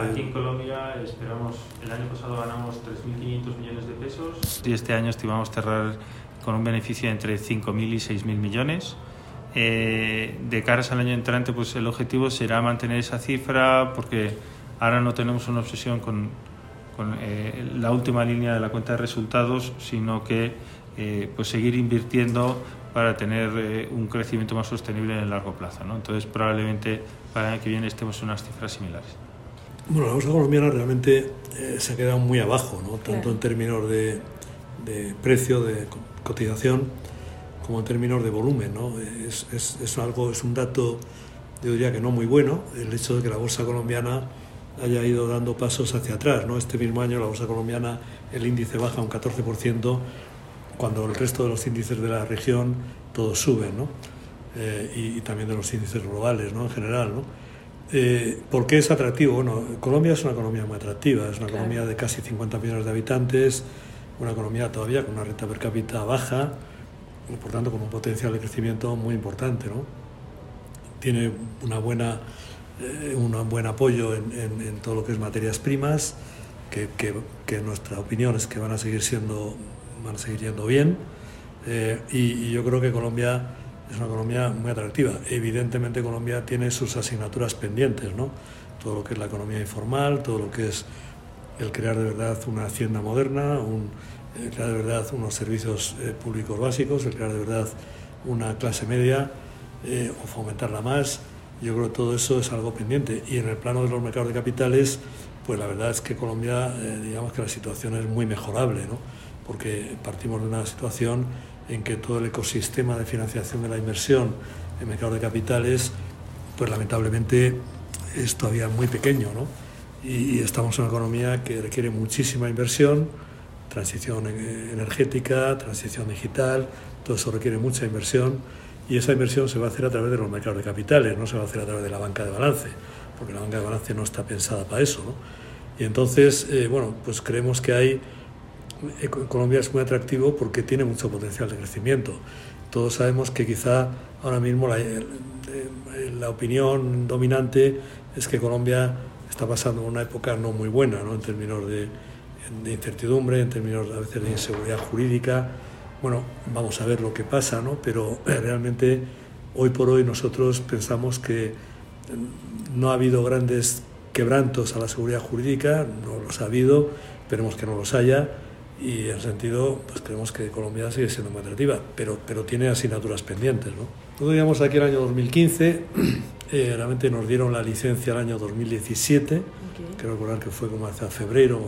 Aquí en Colombia esperamos, el año pasado ganamos 3.500 millones de pesos y este año estimamos cerrar con un beneficio entre 5.000 y 6.000 millones. Eh, de caras al año entrante, pues el objetivo será mantener esa cifra porque ahora no tenemos una obsesión con, con eh, la última línea de la cuenta de resultados, sino que eh, pues seguir invirtiendo para tener eh, un crecimiento más sostenible en el largo plazo. ¿no? Entonces, probablemente para el año que viene estemos en unas cifras similares. Bueno, la bolsa colombiana realmente se ha quedado muy abajo, ¿no? tanto en términos de, de precio, de cotización, como en términos de volumen. ¿no? Es, es, es, algo, es un dato, yo diría que no muy bueno, el hecho de que la bolsa colombiana haya ido dando pasos hacia atrás. ¿no? Este mismo año la bolsa colombiana, el índice baja un 14%, cuando el resto de los índices de la región todos suben, ¿no? Eh, y, y, también de los índices globales ¿no? en general. ¿no? Eh, ¿Por qué es atractivo? Bueno, Colombia es una economía muy atractiva, es una claro. economía de casi 50 millones de habitantes, una economía todavía con una renta per cápita baja, y por tanto con un potencial de crecimiento muy importante. ¿no? Tiene una buena, eh, un buen apoyo en, en, en, todo lo que es materias primas, que, que, que, nuestra opinión es que van a seguir siendo, van a seguir yendo bien. Eh, y, y, yo creo que Colombia es una economía muy atractiva. Evidentemente Colombia tiene sus asignaturas pendientes, ¿no? Todo lo que es la economía informal, todo lo que es el crear de verdad una hacienda moderna, un, el crear de verdad unos servicios eh, públicos básicos, el crear de verdad una clase media eh, o fomentarla más. Yo creo que todo eso es algo pendiente. Y en el plano de los mercados de capitales, pues la verdad es que Colombia, eh, digamos que la situación es muy mejorable, ¿no? porque partimos de una situación en que todo el ecosistema de financiación de la inversión en mercados de capitales, pues lamentablemente es todavía muy pequeño. ¿no? y, estamos en una economía que requiere muchísima inversión, transición energética, transición digital, todo eso requiere mucha inversión y esa inversión se va a hacer a través de los mercados de capitales, no se va a hacer a través de la banca de balance, porque la banca de balance no está pensada para eso. ¿no? Y entonces, eh, bueno, pues creemos que hay, Colombia es muy atractivo porque tiene mucho potencial de crecimiento. Todos sabemos que quizá ahora mismo la, la opinión dominante es que Colombia está pasando una época no muy buena ¿no? en términos de, de, incertidumbre, en términos a veces de inseguridad jurídica. Bueno, vamos a ver lo que pasa, ¿no? pero realmente hoy por hoy nosotros pensamos que no ha habido grandes quebrantos a la seguridad jurídica, no los ha habido, esperemos que no los haya y en ese sentido pues creemos que Colombia sigue siendo muy atractiva, pero, pero tiene asignaturas pendientes. ¿no? Nosotros digamos aquí el año 2015 eh, realmente nos dieron la licencia el año 2017, okay. creo recordar que fue como hace febrero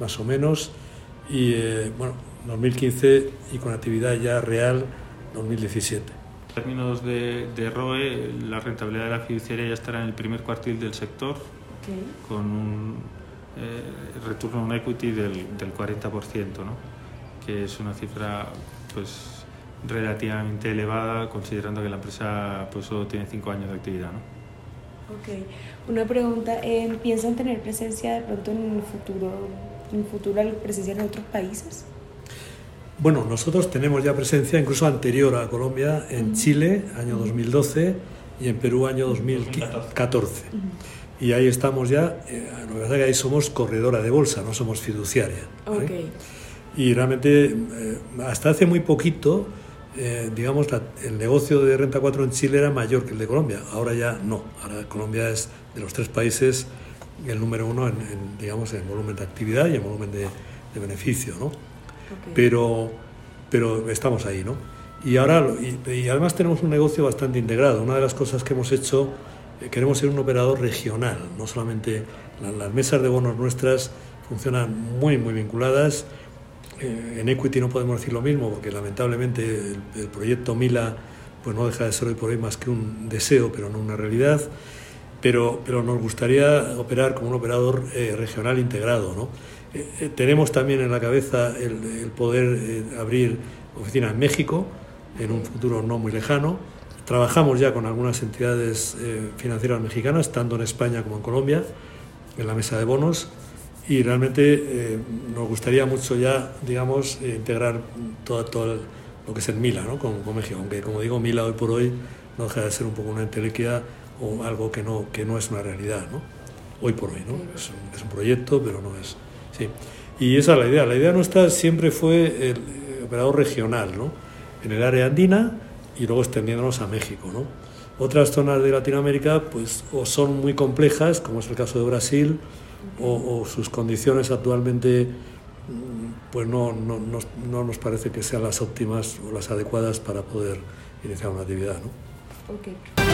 más o menos, y eh, bueno, 2015 y con actividad ya real 2017. En términos de, de, ROE, la rentabilidad de la fiduciaria ya estará en el primer cuartil del sector, okay. con un return on equity del, del 40%, ¿no? que es una cifra pues relativamente elevada considerando que la empresa pues solo tiene cinco años de actividad. ¿no? Ok, una pregunta, eh, ¿piensan tener presencia de pronto en el futuro, en futuro presencia en otros países? Bueno, nosotros tenemos ya presencia incluso anterior a Colombia en Chile, año 2012, y en Perú, año 2014. Y ahí estamos ya, eh, la verdad es que ahí somos corredora de bolsa, no somos fiduciaria. ¿vale? Okay. Y realmente, eh, hasta hace muy poquito, eh, digamos, la, el negocio de Renta 4 en Chile era mayor que el de Colombia. Ahora ya no. Ahora Colombia es de los tres países el número uno en, en digamos, en volumen de actividad y en volumen de, de beneficio, ¿no? Okay. Pero, pero estamos ahí, ¿no? Y ahora, y, y, además tenemos un negocio bastante integrado. Una de las cosas que hemos hecho, queremos ser un operador regional, no solamente la, las mesas de bonos nuestras funcionan muy, muy vinculadas eh, en Equity no podemos decir lo mismo porque lamentablemente el, proyecto Mila pues no deja de ser hoy por hoy más que un deseo, pero no una realidad. Pero, pero nos gustaría operar como un operador eh, regional integrado. ¿no? Eh, eh, tenemos también en la cabeza el, el poder abrir oficina en México en un futuro no muy lejano. Trabajamos ya con algunas entidades eh, financieras mexicanas, tanto en España como en Colombia, en la mesa de bonos y realmente eh, nos gustaría mucho ya, digamos, eh, integrar todo, todo el, lo que es el Mila ¿no? con, con, México, aunque como digo, Mila hoy por hoy no deja de ser un poco una entelequia o algo que no, que no es una realidad. ¿no? hoy por hoy, ¿no? Es un, es un proyecto, pero no es... Sí. Y esa es la idea. La idea nuestra siempre fue el operador regional, ¿no? En el área andina y luego extendiéndonos a México, ¿no? Otras zonas de Latinoamérica, pues, o son muy complejas, como es el caso de Brasil, o, sus condiciones actualmente, mm, pues no, no, no, no, nos parece que sean las óptimas o las adecuadas para poder iniciar una actividad, ¿no?